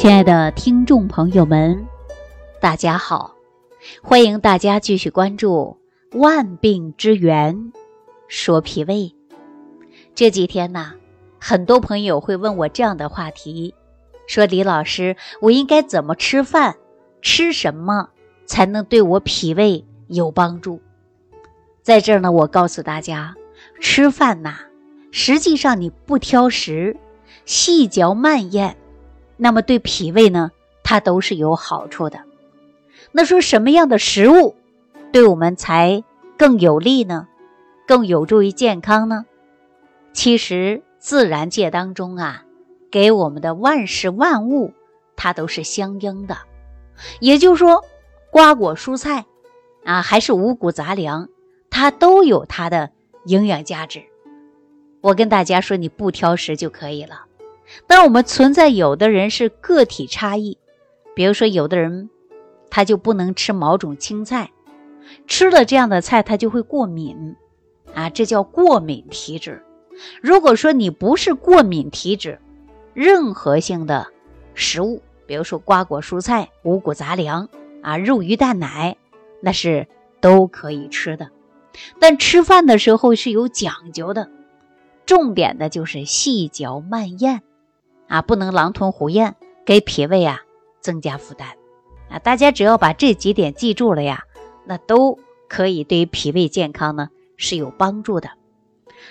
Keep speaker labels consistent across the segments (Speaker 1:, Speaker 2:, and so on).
Speaker 1: 亲爱的听众朋友们，大家好！欢迎大家继续关注《万病之源说脾胃》。这几天呢，很多朋友会问我这样的话题，说李老师，我应该怎么吃饭？吃什么才能对我脾胃有帮助？在这儿呢，我告诉大家，吃饭呐，实际上你不挑食，细嚼慢咽。那么对脾胃呢，它都是有好处的。那说什么样的食物对我们才更有利呢？更有助于健康呢？其实自然界当中啊，给我们的万事万物，它都是相应的。也就是说，瓜果蔬菜啊，还是五谷杂粮，它都有它的营养价值。我跟大家说，你不挑食就可以了。但我们存在有的人是个体差异，比如说有的人他就不能吃某种青菜，吃了这样的菜他就会过敏，啊，这叫过敏体质。如果说你不是过敏体质，任何性的食物，比如说瓜果蔬菜、五谷杂粮啊、肉鱼蛋奶，那是都可以吃的。但吃饭的时候是有讲究的，重点的就是细嚼慢咽。啊，不能狼吞虎咽，给脾胃啊增加负担啊！大家只要把这几点记住了呀，那都可以对脾胃健康呢是有帮助的。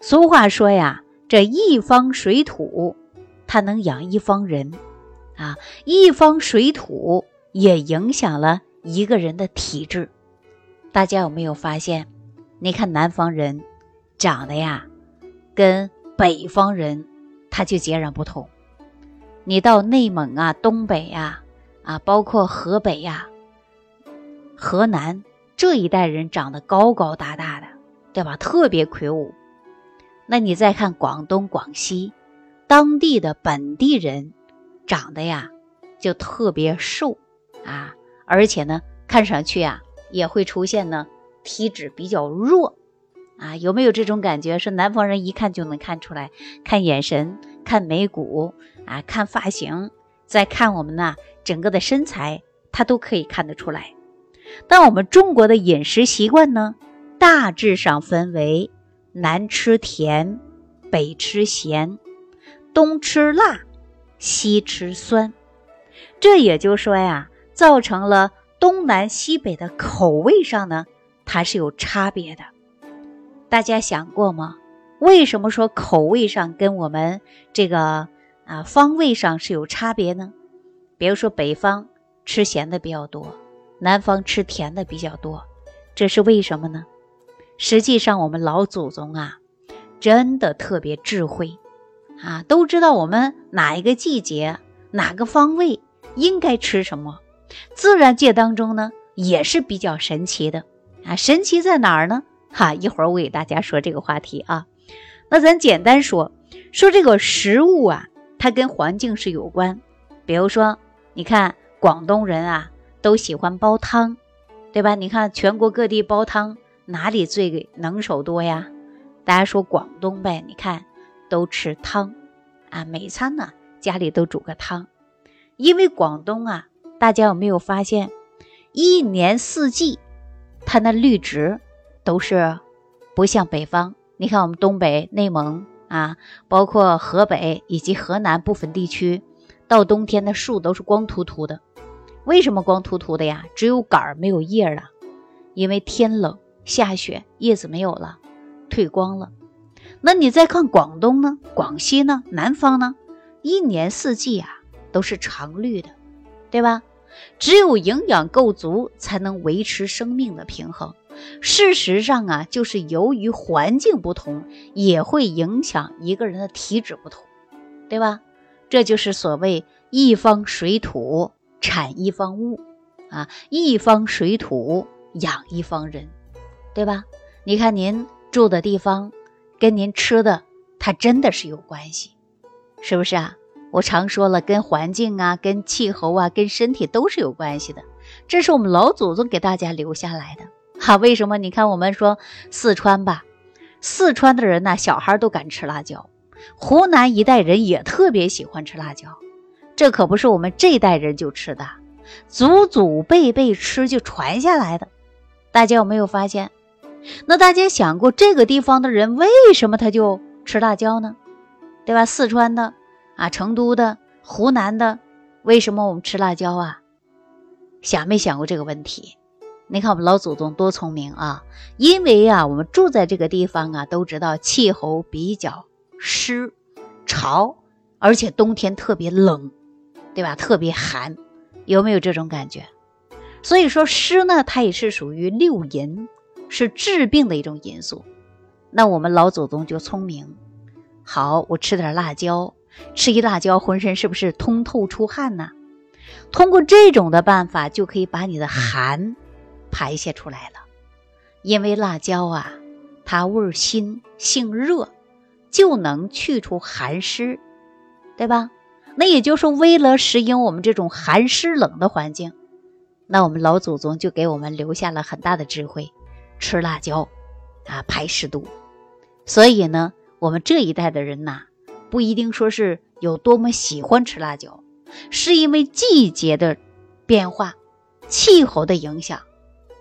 Speaker 1: 俗话说呀，这一方水土，它能养一方人啊，一方水土也影响了一个人的体质。大家有没有发现？你看南方人长得呀，跟北方人他就截然不同。你到内蒙啊、东北呀、啊，包括河北呀、河南这一代人长得高高大大的，对吧？特别魁梧。那你再看广东、广西，当地的本地人长得呀就特别瘦啊，而且呢，看上去啊也会出现呢体质比较弱啊。有没有这种感觉？说南方人一看就能看出来，看眼神。看眉骨啊，看发型，再看我们呢整个的身材，它都可以看得出来。但我们中国的饮食习惯呢，大致上分为南吃甜，北吃咸，东吃辣，西吃酸。这也就说呀，造成了东南西北的口味上呢，它是有差别的。大家想过吗？为什么说口味上跟我们这个啊方位上是有差别呢？比如说北方吃咸的比较多，南方吃甜的比较多，这是为什么呢？实际上我们老祖宗啊，真的特别智慧啊，都知道我们哪一个季节、哪个方位应该吃什么。自然界当中呢，也是比较神奇的啊，神奇在哪儿呢？哈，一会儿我给大家说这个话题啊。那咱简单说说这个食物啊，它跟环境是有关。比如说，你看广东人啊，都喜欢煲汤，对吧？你看全国各地煲汤，哪里最能手多呀？大家说广东呗，你看都吃汤啊，每餐呢家里都煮个汤。因为广东啊，大家有没有发现，一年四季它那绿植都是不像北方。你看，我们东北、内蒙啊，包括河北以及河南部分地区，到冬天的树都是光秃秃的。为什么光秃秃的呀？只有杆儿没有叶了，因为天冷下雪，叶子没有了，退光了。那你再看广东呢？广西呢？南方呢？一年四季啊都是常绿的，对吧？只有营养够足，才能维持生命的平衡。事实上啊，就是由于环境不同，也会影响一个人的体质不同，对吧？这就是所谓一方水土产一方物啊，一方水土养一方人，对吧？你看您住的地方，跟您吃的，它真的是有关系，是不是啊？我常说了，跟环境啊、跟气候啊、跟身体都是有关系的，这是我们老祖宗给大家留下来的。哈，为什么？你看，我们说四川吧，四川的人呢，小孩都敢吃辣椒；湖南一带人也特别喜欢吃辣椒。这可不是我们这代人就吃的，祖祖辈辈吃就传下来的。大家有没有发现？那大家想过这个地方的人为什么他就吃辣椒呢？对吧？四川的啊，成都的，湖南的，为什么我们吃辣椒啊？想没想过这个问题？你看我们老祖宗多聪明啊！因为啊，我们住在这个地方啊，都知道气候比较湿潮，而且冬天特别冷，对吧？特别寒，有没有这种感觉？所以说湿呢，它也是属于六淫。是治病的一种因素，那我们老祖宗就聪明。好，我吃点辣椒，吃一辣椒，浑身是不是通透出汗呢？通过这种的办法，就可以把你的寒排泄出来了。因为辣椒啊，它味辛性热，就能去除寒湿，对吧？那也就是为了适应我们这种寒湿冷的环境，那我们老祖宗就给我们留下了很大的智慧。吃辣椒，啊，排湿毒。所以呢，我们这一代的人呐，不一定说是有多么喜欢吃辣椒，是因为季节的变化、气候的影响，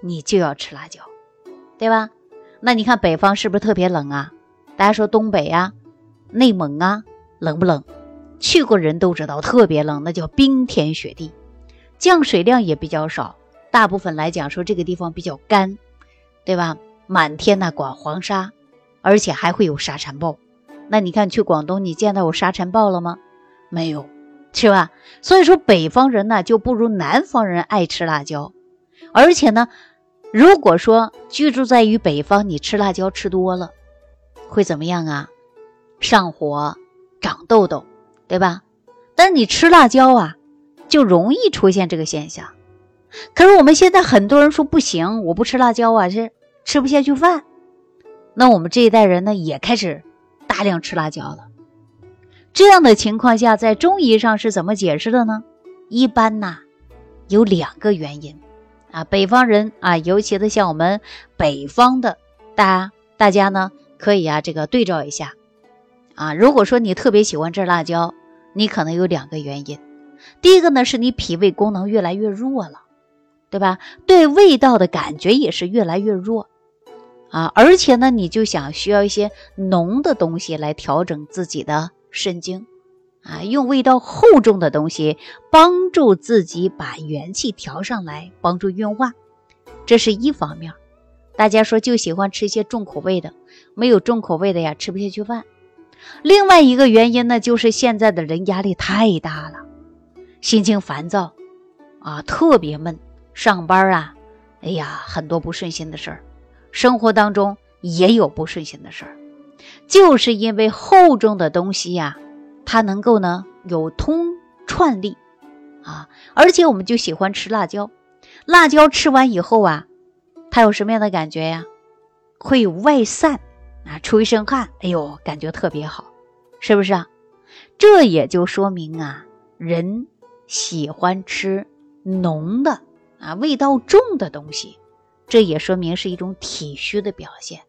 Speaker 1: 你就要吃辣椒，对吧？那你看北方是不是特别冷啊？大家说东北啊、内蒙啊，冷不冷？去过人都知道，特别冷，那叫冰天雪地，降水量也比较少。大部分来讲说，这个地方比较干。对吧？满天那刮黄沙，而且还会有沙尘暴。那你看去广东，你见到有沙尘暴了吗？没有，是吧？所以说北方人呢就不如南方人爱吃辣椒。而且呢，如果说居住在于北方，你吃辣椒吃多了，会怎么样啊？上火、长痘痘，对吧？但是你吃辣椒啊，就容易出现这个现象。可是我们现在很多人说不行，我不吃辣椒啊，是。吃不下去饭，那我们这一代人呢也开始大量吃辣椒了。这样的情况下，在中医上是怎么解释的呢？一般呐，有两个原因啊。北方人啊，尤其的像我们北方的大大家呢，可以啊这个对照一下啊。如果说你特别喜欢吃辣椒，你可能有两个原因。第一个呢，是你脾胃功能越来越弱了，对吧？对味道的感觉也是越来越弱。啊，而且呢，你就想需要一些浓的东西来调整自己的肾经，啊，用味道厚重的东西帮助自己把元气调上来，帮助运化，这是一方面。大家说就喜欢吃一些重口味的，没有重口味的呀，吃不下去饭。另外一个原因呢，就是现在的人压力太大了，心情烦躁，啊，特别闷，上班啊，哎呀，很多不顺心的事儿。生活当中也有不顺心的事儿，就是因为厚重的东西呀，它能够呢有通串力啊，而且我们就喜欢吃辣椒，辣椒吃完以后啊，它有什么样的感觉呀？会外散啊，出一身汗，哎呦，感觉特别好，是不是啊？这也就说明啊，人喜欢吃浓的啊，味道重的东西。这也说明是一种体虚的表现，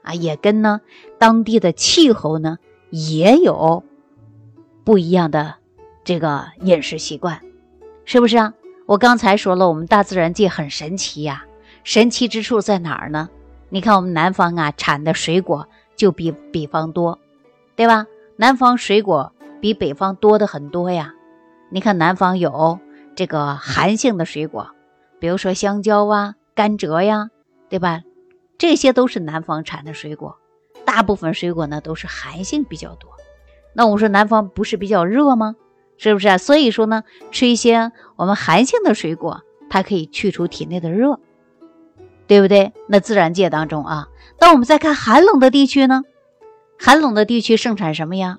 Speaker 1: 啊，也跟呢当地的气候呢也有不一样的这个饮食习惯，是不是啊？我刚才说了，我们大自然界很神奇呀，神奇之处在哪儿呢？你看我们南方啊产的水果就比北方多，对吧？南方水果比北方多的很多呀。你看南方有这个寒性的水果，比如说香蕉啊。甘蔗呀，对吧？这些都是南方产的水果，大部分水果呢都是寒性比较多。那我们说南方不是比较热吗？是不是啊？所以说呢，吃一些我们寒性的水果，它可以去除体内的热，对不对？那自然界当中啊，那我们再看寒冷的地区呢，寒冷的地区盛产什么呀？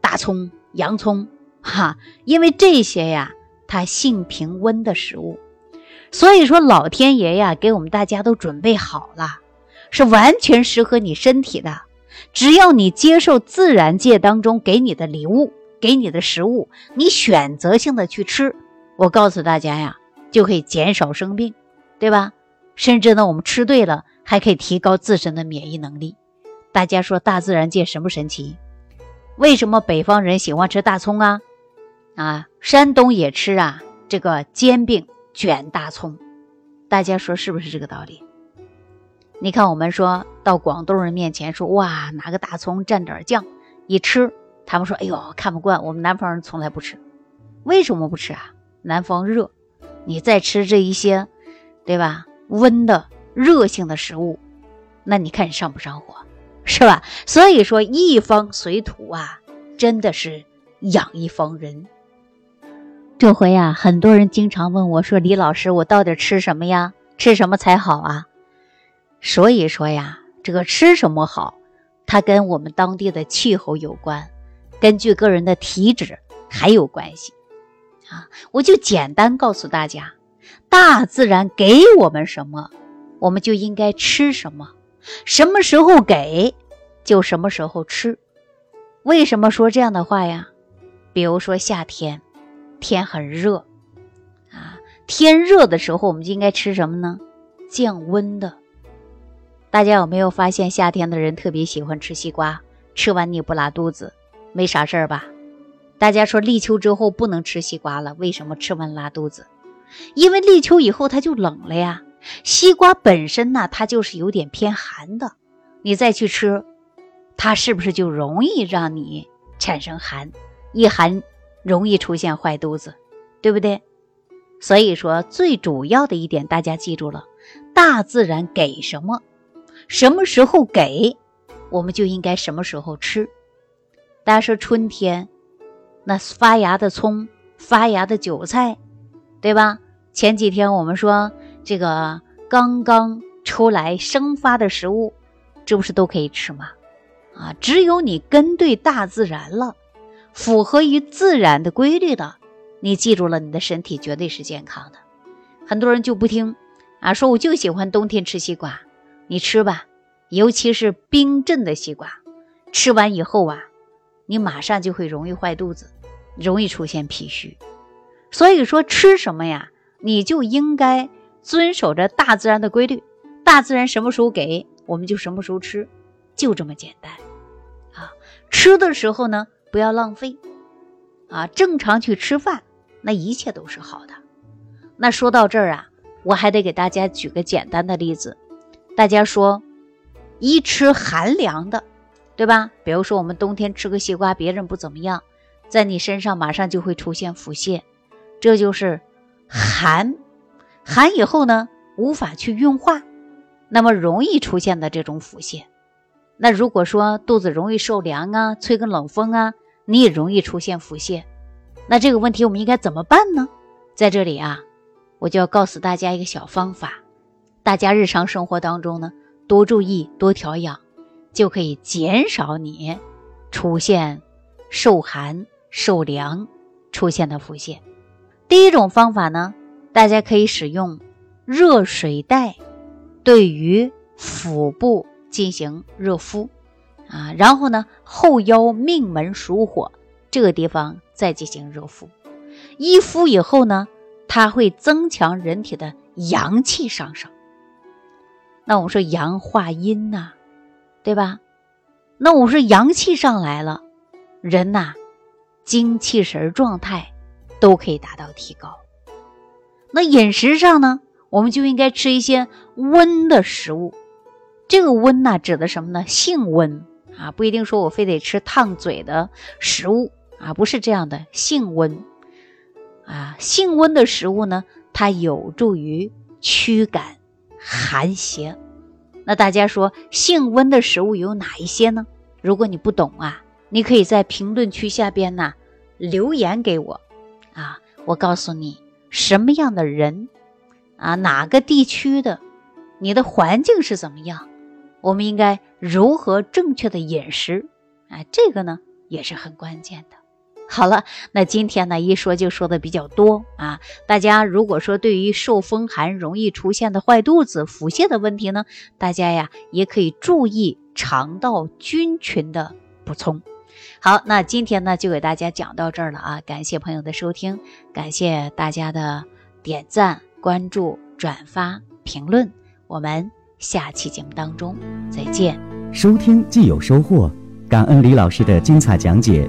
Speaker 1: 大葱、洋葱，哈，因为这些呀，它性平温的食物。所以说，老天爷呀，给我们大家都准备好了，是完全适合你身体的。只要你接受自然界当中给你的礼物，给你的食物，你选择性的去吃，我告诉大家呀，就可以减少生病，对吧？甚至呢，我们吃对了，还可以提高自身的免疫能力。大家说，大自然界神不神奇？为什么北方人喜欢吃大葱啊？啊，山东也吃啊这个煎饼卷大葱，大家说是不是这个道理？你看，我们说到广东人面前说哇，拿个大葱蘸点酱一吃，他们说哎呦看不惯，我们南方人从来不吃，为什么不吃啊？南方热，你再吃这一些，对吧？温的热性的食物，那你看你上不上火，是吧？所以说一方水土啊，真的是养一方人。这回呀，很多人经常问我说：“李老师，我到底吃什么呀？吃什么才好啊？”所以说呀，这个吃什么好，它跟我们当地的气候有关，根据个人的体质还有关系。啊，我就简单告诉大家，大自然给我们什么，我们就应该吃什么，什么时候给，就什么时候吃。为什么说这样的话呀？比如说夏天，天很热，啊，天热的时候，我们就应该吃什么呢？降温的。大家有没有发现，夏天的人特别喜欢吃西瓜，吃完你不拉肚子，没啥事儿吧？大家说立秋之后不能吃西瓜了，为什么吃完拉肚子？因为立秋以后它就冷了呀。西瓜本身呢，它就是有点偏寒的，你再去吃，它是不是就容易让你产生寒？一寒容易出现坏肚子，对不对？所以说最主要的一点，大家记住了，大自然给什么？什么时候给，我们就应该什么时候吃。大家说春天，那发芽的葱、发芽的韭菜，对吧？前几天我们说这个刚刚出来生发的食物，这不是都可以吃吗？啊，只有你跟对大自然了，符合于自然的规律的，你记住了，你的身体绝对是健康的。很多人就不听啊，说我就喜欢冬天吃西瓜。你吃吧，尤其是冰镇的西瓜，吃完以后啊，你马上就会容易坏肚子，容易出现脾虚。所以说吃什么呀，你就应该遵守着大自然的规律，大自然什么时候给我们就什么时候吃，就这么简单。啊，吃的时候呢不要浪费，啊，正常去吃饭，那一切都是好的。那说到这儿啊，我还得给大家举个简单的例子。大家说，一吃寒凉的，对吧？比如说我们冬天吃个西瓜，别人不怎么样，在你身上马上就会出现腹泻，这就是寒。寒以后呢，无法去运化，那么容易出现的这种腹泻。那如果说肚子容易受凉啊，吹个冷风啊，你也容易出现腹泻。那这个问题我们应该怎么办呢？在这里啊，我就要告诉大家一个小方法。大家日常生活当中呢，多注意多调养，就可以减少你出现受寒受凉出现的腹泻。第一种方法呢，大家可以使用热水袋对于腹部进行热敷啊，然后呢后腰命门属火这个地方再进行热敷。一敷以后呢，它会增强人体的阳气上升。那我们说阳化阴呐，对吧？那我们说阳气上来了，人呐，精气神状态都可以达到提高。那饮食上呢，我们就应该吃一些温的食物。这个温呐，指的什么呢？性温啊，不一定说我非得吃烫嘴的食物啊，不是这样的。性温啊，性温的食物呢，它有助于驱赶。寒邪，那大家说性温的食物有哪一些呢？如果你不懂啊，你可以在评论区下边呢留言给我，啊，我告诉你什么样的人，啊，哪个地区的，你的环境是怎么样，我们应该如何正确的饮食，啊，这个呢也是很关键的。好了，那今天呢一说就说的比较多啊。大家如果说对于受风寒容易出现的坏肚子、腹泻的问题呢，大家呀也可以注意肠道菌群的补充。好，那今天呢就给大家讲到这儿了啊。感谢朋友的收听，感谢大家的点赞、关注、转发、评论。我们下期节目当中再见。
Speaker 2: 收听既有收获，感恩李老师的精彩讲解。